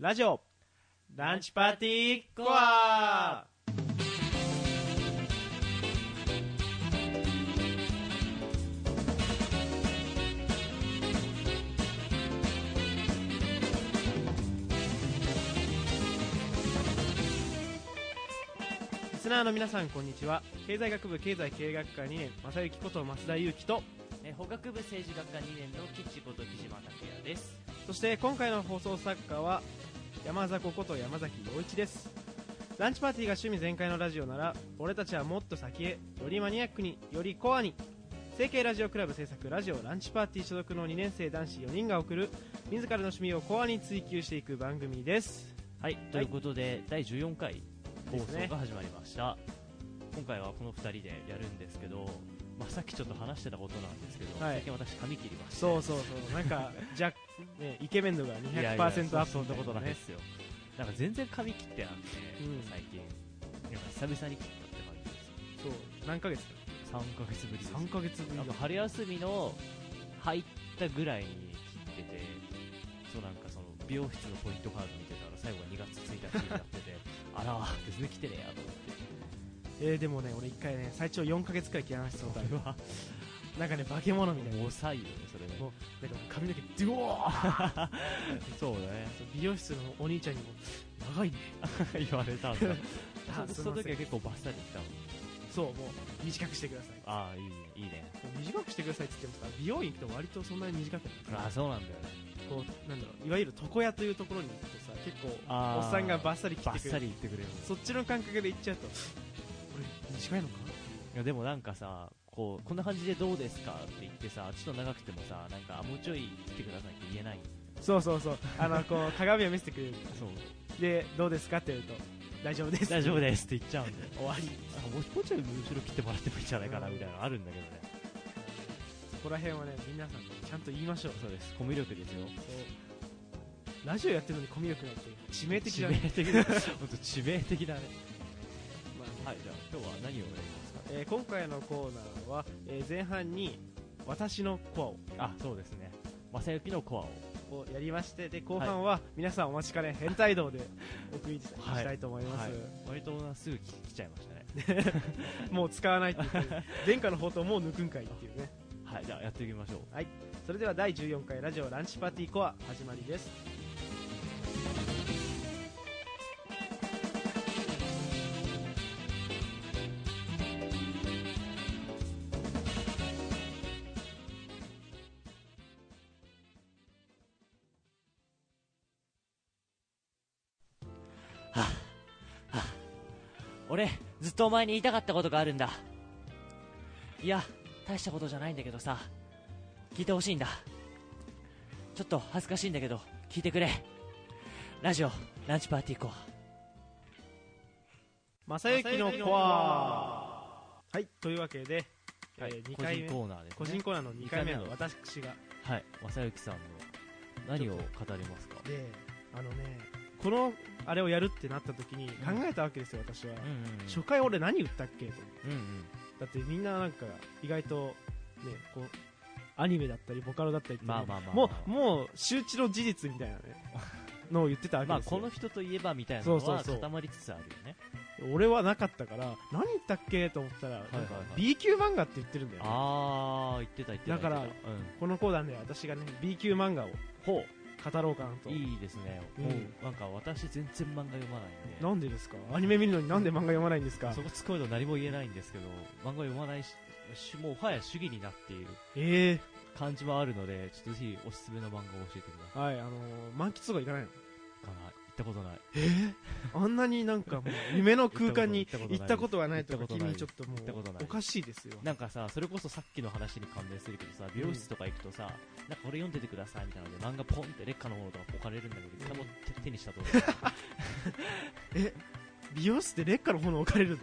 ラジオ。ランチパーティーコア。リスナーの皆さんこんにちは。経済学部経済経営学科2年正幸こと増田裕樹とえー法学部政治学科2年の吉こと木島拓也です。そして今回の放送作家は山迫こと山崎陽一です。ランチパーティーが趣味全開のラジオなら俺たちはもっと先へよりマニアックによりコアに成形ラジオクラブ制作ラジオランチパーティー所属の2年生男子4人が送る自らの趣味をコアに追求していく番組です。はいということで、第14回放ですね。送が始まりました、今回はこの2人でやるんですけど、まあ、さっきちょっと話してたことなんですけど、はい。最近私髪切りまして。そうそうそう。なんかじゃ、ね、イケメン度がいやいや200%アップそそんなことないねですよなんか全然髪切ってなくて、うん最近なんか久々に切ったって感じですそう何ヶ月3ヶ月ぶりです3ヶ月ぶり春休みの入ったぐらいに切っててそうなんかその美容室のポイントカード見てたら最後が2月1日になっててあらー全然来てねえやと思ってえー、でもね俺1回ね最長4ヶ月くらい切らない人それはなんかね化け物みたいな。もう遅いよねそれね。もうなんか髪の毛ドゥオー。そうね。美容室のお兄ちゃんにも長いね。言われたんだ。そその時は結構バッサリ来たのそうもう短くしてください。ああいいね。いいね。短くしてくださいって言ってもさ美容院行くと割とそんなに短くないああそうなんだよね。こうなんだろういわゆる床屋というところに行くとさ結構おっさんがバッサリ切っバッサてくれる。リ言ってくれる。そっちの感覚で行っちゃうとこれ短いのかいやでもなんかさこうこんな感じでどうですかって言ってさちょっと長くてもさなんかあもうちょい切ってくださいって言えない。そうそうそう。あのこう鏡を見せてくれる。そうでどうですかって言うと大丈夫です。大丈夫です。って言っちゃうんで。終わりあもうもうちょい後ろ切ってもらってもいいんじゃないかなみたいなのあるんだけどね。そこら辺はね皆さんちゃんと言いましょう。そう。ですコミュ力ですよそう。ラジオやってるのにコミュ力なんて致命的致だね、命的だ 本当致命的だね。まあはいじゃあ今日は何をやります？かえー今回のコーナーは、えー前半に私のコアをあそうですね。正幸のコアを。をやりましてで後半は皆さんお待ちかね変態道でお送りしたはい。したいと思います、割とすぐ来来ちゃいましたね。もう使わないって言って前科の宝刀もう抜くんかいっていうね。はい。じゃあやっていきましょう。それでは第14回ラジオランチパーティーコア始まりですとお前に言いたかったことがあるんだ。いや大したことじゃないんだけどさ。聞いてほしいんだ。ちょっと恥ずかしいんだけど聞いてくれ。ラジオランチパーティーコア正幸のコア。はいというわけで、えー2個回目。人コーナーです、ね、個人コーナーの2回目は二回目の。私が。はい正幸さんの何を語りますか？であのねこのあれをやるってなった時に考えたわけですよ私は、うんうん初回俺何言ったっけと。うんうん。だってみんななんか意外とねこうアニメだったりボカロだったりってまあまあまあまあ。もうもう周知の事実みたいなね のを言ってたわけまあですよ、この人といえばみたいなのはそうそうそう。固まりつつあるよね。俺はなかったから何言ったっけと思ったら、いはいはい。なんか B 級漫画って言ってるんだよね。ああ言ってた言ってただからうん。このコーナーで私がね B 級漫画をほ語ろうかなと。ういいですね、うん。もうなんか私全然漫画読まないんで。なんでですか？アニメ見るのになんで漫画読まないんですか？そこ突っ込むと何も言えないんですけど漫画読まないししもうはや主義になっているええ。感じもあるのでちょっとぜひおすすめの漫画を教えてください。はいあのー満喫とか行かないの？かな行ったことない。え？ー、あんなになんかもう夢の空間に行行ったことはないとか君ちょっとも行ったことない。うおかしいですよ。なんかさそれこそさっきの話に関連するけどさ美容室とか行くとさ、なんかこれ読んでてくださいみたいなので漫画ポンって劣化のものとか置かれるんだけど一回も手手にしたと 美容室で劣化の本置かれるの？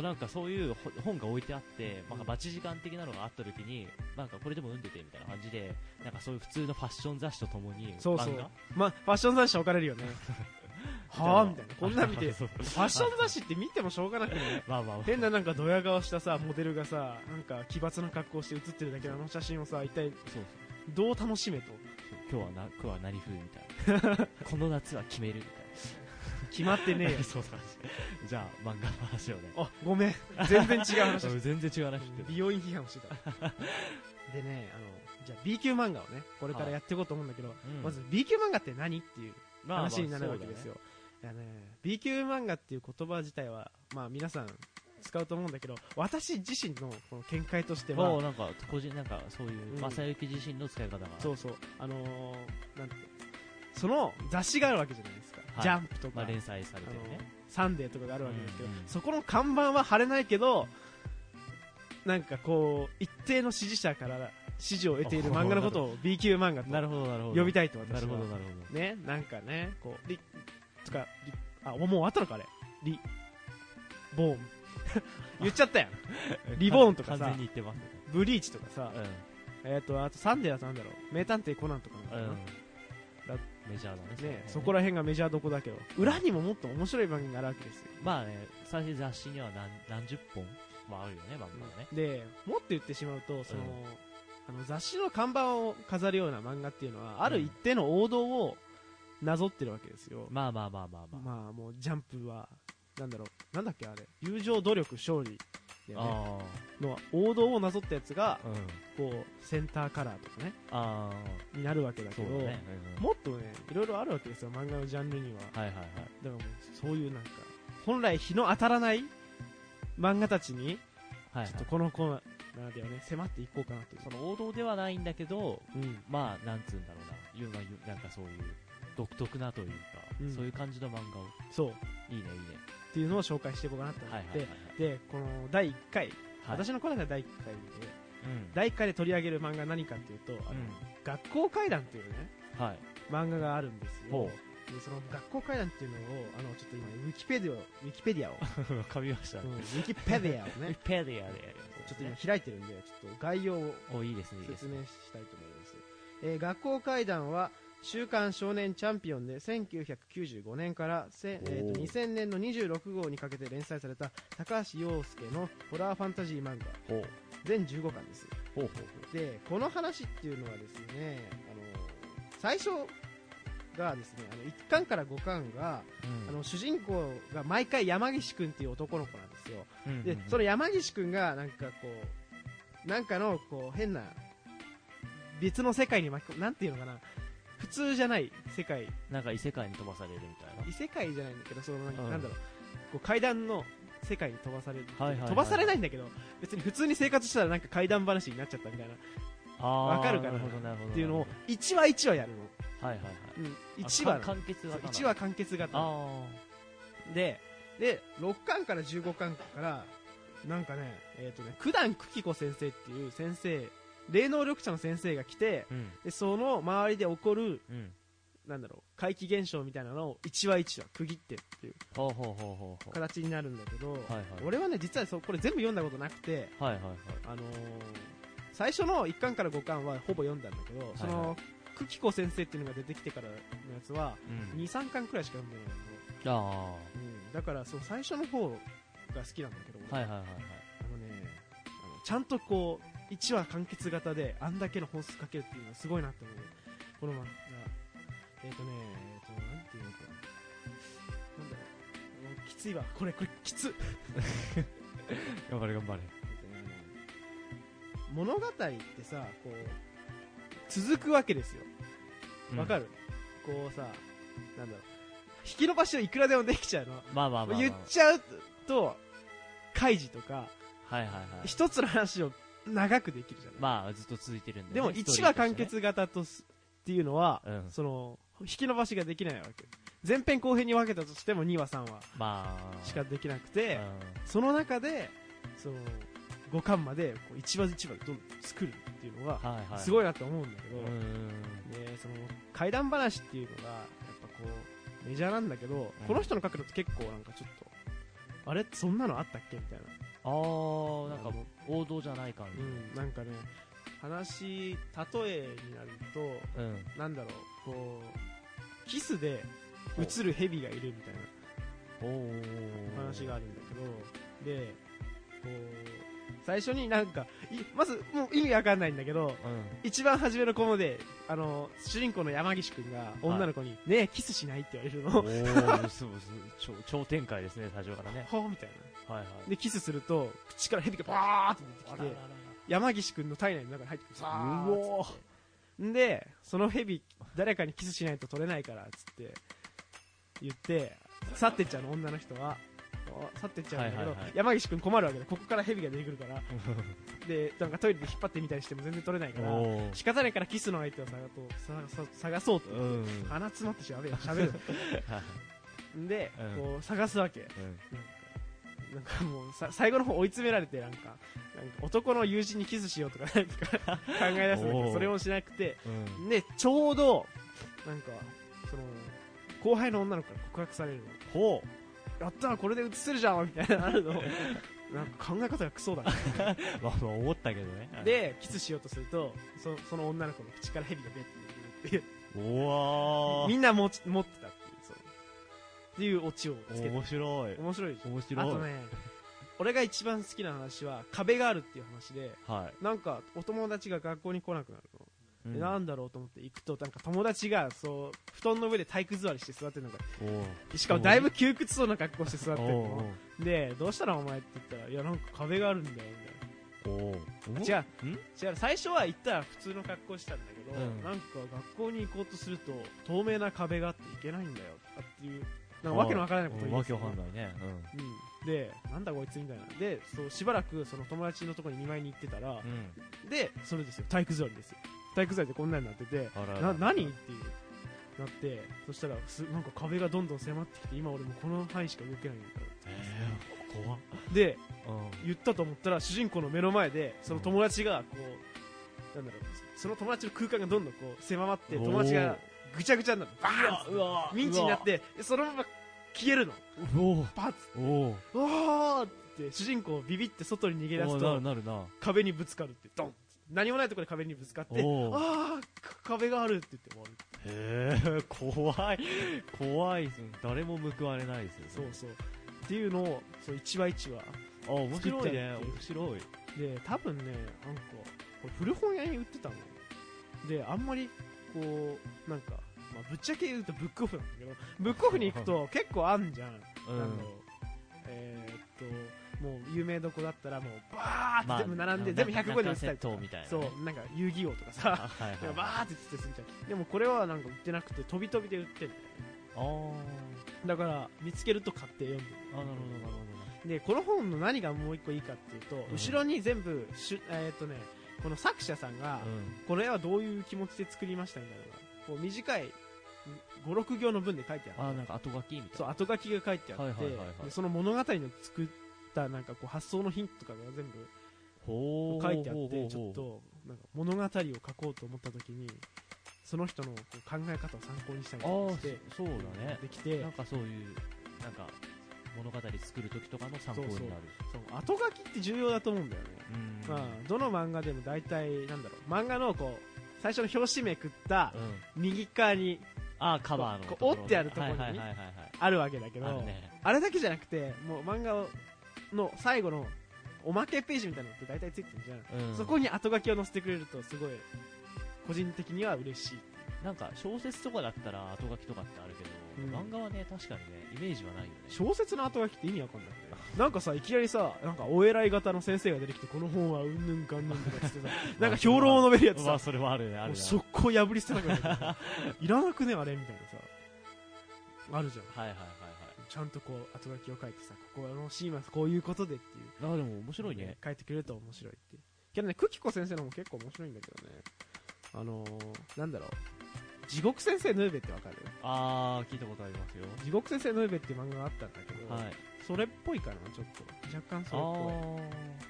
なんかそういうほ本が置いてあって、なんか待ち時間的なのがあった時に、なんかこれでも読んでてみたいな感じで、なんかそういう普通のファッション雑誌とともに、そうそう。まあファッション雑誌置かれるよね。はあ？みたいな。こんなん見て。ファッション雑誌って見てもしょうがなくね。まあまあまあ、変ななんかドヤ顔したさモデルがさなんか奇抜な格好して写ってるだけのあの写真をさ一体どう楽しめと。今日はな今日は何風みたいな。この夏は決めるみたい決まってねえよ。な そうだ。じゃあ漫画の話をね。あごめん。全然違う話。う ん全然違う話美容院批判をしてた。でねあのじゃあ B 級漫画をねこれからやっていこうと思うんだけど、うん。まず B 級漫画って何っていうまあまあ話になるわけですよ、いやね B 級漫画っていう言葉自体はまあ皆さん使うと思うんだけど私自身のこの見解としてはなんか個人なんかそういううん。正幸自身の使い方が。そうそう。あのーなんてその雑誌があるわけじゃないですか、はいジャンプとか、まあ連載されてるね。サンデーとかがあるわけですけど、うんうん。そこの看板は貼れないけどなんかこう一定の支持者から支持を得ている漫画のことを B 級漫画と呼びたいと私は。なるほどなるほねなんかねこうリとかリあもう終わったのかあれ。リボーン。言っちゃったやん。ど リボーンとかさ完全に言ってますね。ブリーチとかさ、うえっ、とあとサンデーはなんだろう。名探偵コナンとかなのかうんメジャーだね。ね、そこら辺がメジャーどこだけど。裏にももっと面白い番組があるわけですよ。まあね最初雑誌には何何十本もあるよね漫画はね。でもっと言ってしまうとその、うん。あの雑誌の看板を飾るような漫画っていうのはある一定の王道をなぞってるわけですよ、まあまあまあまあまあ。まあもうジャンプはなんだろうなんだっけあれ。友情努力勝利だよね。あの王道をなぞったやつがあうん。こうセンターカラーとかね。ああになるわけだけどね。うん。もっとねいろいろあるわけですよ漫画のジャンルには。はいはいはい。だからもうそういうなんか本来日の当たらない漫画たちにはいはい。ちょっとこのコーナーではね迫っていこうかなという。その王道ではないんだけどうん。まあなんつうんだろうな。なんかそういう独特なというか、うん。そういう感じの漫画を。そう。っいいねいいねていうのを紹介していこうかなと思って、でこの第1回、はい。私の頃が第1回でうん。第1回で取り上げる漫画は何かっていうと「あの学校怪談」っていうねはい。漫画があるんですよ。ほでその学校怪談っていうのをあのちょっと今ウィキペディアをウィキペディアを、噛みました。うんウィキペディアを ウィねキペディアでちょっと今開いてるんでちょっと概要を説明したいと思います、えー学校怪談は週刊少年チャンピオンで1995年からせ、えーとおー2000年の26号にかけて連載された高橋洋介のホラーファンタジー漫画。ほう。全15巻です。ほうほうでこの話っていうのはですねあの最初がですねあの1巻から5巻が、うん。あの主人公が毎回山岸君っていう男の子なんですよ。うんでその山岸君がなんかこうなんかのこう変な別の世界に巻き込なんていうのかな。普通じゃない世界。なんか異世界に飛ばされるみたいな。異世界じゃないんだけどそのなんかうん。なんだろう。こう階段の世界に飛ばされる、飛ばされないんだけど別に普通に生活したらなんか怪談話になっちゃったみたいな。あーわかるかな？なるほどなるほどっていうのを1話1話やるの、はいはいはい。うん、1話完結型な。1話完結型。あでで6巻から15巻からなんかねえっ、とね九段久喜子先生っていう先生霊能力者の先生が来てあうん。でその周りで起こるうん。なんだろう怪奇現象みたいなのを1話1話区切ってっていう形になるんだけど、はいはい。俺はね実はそうこれ全部読んだことなくてはいはいはい。あのー最初の1巻から5巻はほぼ読んだんだけど、そはい。はの久喜子先生っていうのが出てきてからのやつはうん。23巻くらいしか読んでないの、あうん、だからそう最初の方が好きなんだけど、あはいはいはいはい。あのねあのちゃんとこう1話完結型であんだけの本数かけるっていうのはすごいなって思う。この漫画。えっ、とねえっ、となんていうのかな。なんだろう。きついわ。これこれきつ。っ頑張れ頑張れ。物語ってさこう続くわけですよ。わかる？る、こうさなんだろう。引き伸ばしをいくらでもできちゃうの、まあまあまあまあ言っちゃうとカイジとかはいはいはい。一つの話を長くできるじゃない、まあずっと続いてるんででも1話完結型とすっていうのは、うん。その引き伸ばしができないわけ。前編後編に分けたとしても2話3話まあ。しかできなくて、うん。その中でその5巻までこう1話1話どんどん作るっていうのがはいはい。すごいなと思うんだけど、うん。でその怪談話っていうのがやっぱこうメジャーなんだけど、この人の書くのって結構なんかちょっとあれ？そんなのあったっけ？みたいな。あー。なんかもう王道じゃない感じうん、なんかね話例えになるとうん。なんだろうこうキスで映る蛇がいるみたいな話があるんだけどでこう最初になんかいまずもう意味わかんないんだけどうん。一番初めのコマであの主人公の山岸君が女の子に、ねえキスしない？って言われるの。おー超超展開ですね最初からね。ほうみたいなはいはい。でキスすると口から蛇がバーって出てきて山岸君の体内の中に入ってくる。さー。うおーんでその蛇誰かにキスしないと取れないからっつって言って去ってっちゃうの女の人は。去ってっちゃうんだけど、はいはいはい。山岸君困るわけでここから蛇が出てくるから。でなんかトイレで引っ張ってみたりしても全然取れないから仕方ないからキスの相手を探そうささ探そうとうん。鼻詰まってしゃべる。しゃべるん で、うん。こう探すわけ。うんなんかもうさ最後の方追い詰められてなんかなんか男の友人にキスしようとかなんか考え出すんだけどそれもしなくてうん。でちょうどなんかその後輩の女の子から告白されるの。ほやったーこれで映せるじゃんみたいなの。あるのなんか考え方がクソだね 思ったけどね。でキスしようとするとそその女の子の口から蛇が出てくるっていう。みんな持ち持ってたっていうオチをつけて。面白い。面白い。でしょ面白い。あとね俺が一番好きな話は壁があるっていう話ではい。なんかお友達が学校に来なくなるの、うん。でなんだろうと思って行くとなんか友達がそう布団の上で体育座りして座ってるのがしかもだいぶ窮屈そうな格好して座ってるおのでどうしたらお前って言ったらいやなんか壁があるんだよみたいな。違う。違う最初は行ったら普通の格好してたんだけど、うん。なんか学校に行こうとすると透明な壁があって行けないんだよとかっていうなんかわけのわからないことを言いわけ出すのわかんないね。うん、でなんだこいつみたいな。でそうしばらくその友達のところに見舞いに行ってたら、うん。でそれですよ。体育座りですよ。体育座りでこんなになっててな何？っていうなってそしたらすなんか壁がどんどん迫ってきて今俺もうこの範囲しか動けないんだえー怖っ。でうん。言ったと思ったら主人公の目の前でその友達がこうなんだろうその友達の空間がどんどんこう狭まって友達がぐちゃぐちゃになって。バーンミンチになってでそのまま消えるの。おおパッおおうわーって。主人公ビビって外に逃げ出すなとるなるな壁にぶつかるって。ドン何もないところで壁にぶつかってああ壁があるって言って終わる。へえ 怖い。怖い。誰も報われないですよね。そうそう。っていうのをそう一話一話。あ面白いね。面白い。で多分ねなんかこれ古本屋に売ってたの。であんまりこうなんか、まあ、ぶっちゃけ言うとブックオフなんだけどブックオフに行くと結構あんじゃん、うん。えーっともう有名どこだったらもうバーまあって全部並んで、な全部105円で売ってたりとか。そうなんか遊戯王とかさ。あはいはい。バーってつってすみたいなでもこれはなんか売ってなくて飛び飛びで売ってるあー。だから見つけると買って読んでるあなるほどなるほでこの本の何がもう一個いいかっていうと、うん。後ろに全部しゅえーっとねこの作者さんが、どうん。これはどういう気持ちで作りましたみたいなのがこう短い56行の文で書いてあるあなんか後書きみたいそう後書きが書いてあって、はいはいはいはい。でその物語の作ったなんかこう発想のヒントとかが全部書いてあってちょっとなんか物語を書こうと思った時にその人のこう考え方を参考にしたりとかしてそうだね。できてなんかそういうなんか物語作る時とかの参考になる。そう後書きって重要だと思うんだよね、うん。まあ、どの漫画でも大体なんだろう。漫画のこう最初の表紙めくったうん。右側にあカバーのこう折ってあるところにあるわけだけどあれだけじゃなくてもう漫画の最後のおまけページみたいなのって大体ついてるじゃん、うん。そこに後書きを載せてくれるとすごい個人的には嬉しい。なんか小説とかだったら後書きとかってあるけど、うん。漫画はね確かにねイメージはないよね。小説の後書きって意味わかんないなんかさいきなりさなんかお偉い型の先生が出てきてこの本はうんぬんかんぬんとかっつってさ なんか評論を述べるやつさ。まあそれはあるねあるね。速攻破り捨てなくなるいらなくねあれみたいなさ。あるじゃん。はいはいはいちゃんとこう後書きを書いてさここのシーンはこういうことでっていう。はいあでも面白いね。書いてくれると面白いっていう。けどね久喜子先生のも結構面白いんだけどね。あのー、なんだろう。地獄先生ヌーベってわかる？ああ聞いたことありますよ。地獄先生ヌーベって漫画があったんだけど、はいそれっぽいかなちょっと。若干そあれっぽい。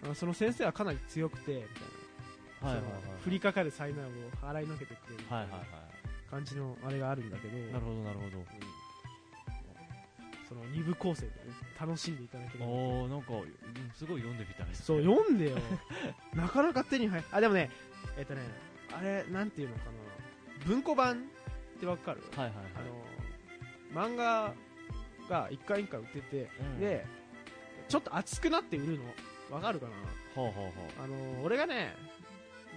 あのその先生はかなり強くてみたいな、はいはいはい降りかかる災難を払いのけてくれるはいはいは感じのあれがあるんだけど、いなるほどなるほど。うん。その二部構成でね楽しんでいただければ。おーなんかうんすごい読んでみたいですね。そう読んでよ。なかなか手に入あでもねえっとねあれなんていうのかな。文庫版ってわかる、はいはいはい。あの漫画が一回一回売ってて、うん。でちょっと熱くなって売るのわかるかな？ほうほうほあの俺がね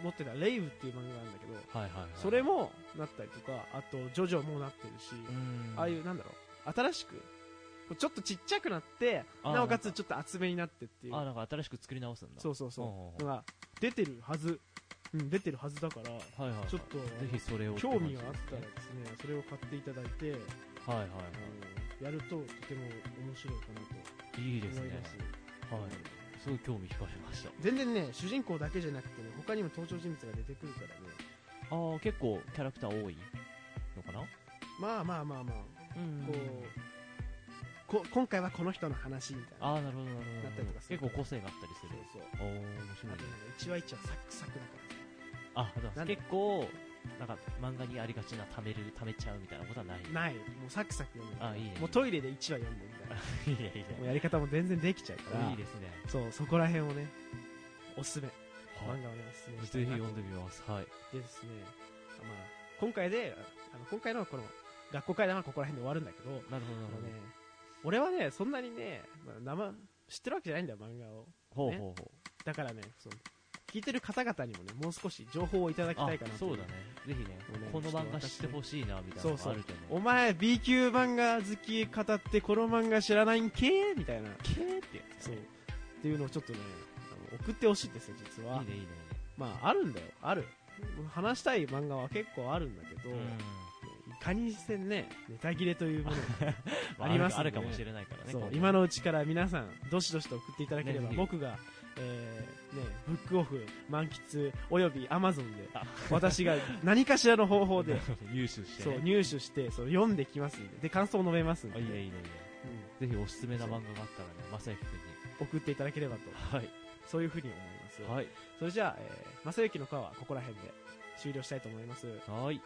持ってたレイブっていう漫画があるんだけどうはいはいはい。それもなったりとかあとジョジョもなってるし、うん。ああいうなんだろう新しくちょっとちっちゃくなってなおかつちょっと厚めになってっていう。あなんか新しく作り直すんだ。そうそうそう。ほうほうほのが出てるはず。うん出てるはずだからうはいはいはい。ちょっとぜひそれを興味があったらですねそれを買っていただいて。はいはい。あのやるととても面白いかなといいですね。はい。すごい興味惹かれました。全然ね主人公だけじゃなくてね他にも登場人物が出てくるからね。ああ結構キャラクター多いのかな？まあまあまあまあ。うん。こうこ今回はこの人の話みたいな。ああなるほどなるほど。なったりとか結構個性があったりすそうるそう。おお面白いあとね一話一話サクサクだからあ結構なんか漫画にありがちな貯める貯めちゃうみたいなことはない？ない。もうサクサク読むあいいねもうトイレで1話読んでみた いないやいや。もうやり方も全然できちゃうから。いいですね。そうそこら辺をねおすすめ。はい。漫画をねおすすめぜひ読んでみます。はい。でですね、まあ、今回であの今回のこの学校会談はここら辺で終わるんだけどなるほどなるほど。ね俺はねそんなにね、まあ、生知ってるわけじゃないんだよ漫画を。ほうほうほう。だからねその聞いてる方々にもねもう少し情報をいただきたいかなとあそうだね。ぜひねこの漫画知ってほしいなみたいな。のがあるとお前 B 級漫画好き語ってこの漫画知らないんけみたいな。けーってそう。っていうのをちょっとねあの送ってほしいんですよ実は。いいねいいね。まああるんだよ。ある。話したい漫画は結構あるんだけど、うん。いかにせんねネタ切れというものが まありますねあるかもしれないからねそう。今のうちから皆さんどしどしと送っていただければ、僕が、えーね、ブックオフ満喫およびアマゾンであ私が何かしらの方法で 入手してそうね入手してそう読んできますんでで感想を述べますんで。あいいねいいね。いいねぜひおすすめな漫画があったらね正幸君うん送っていただければと。にはい。そういうふうに思います、はい。それじゃあ、えー、正幸の川はここら辺で終了したいと思います。はい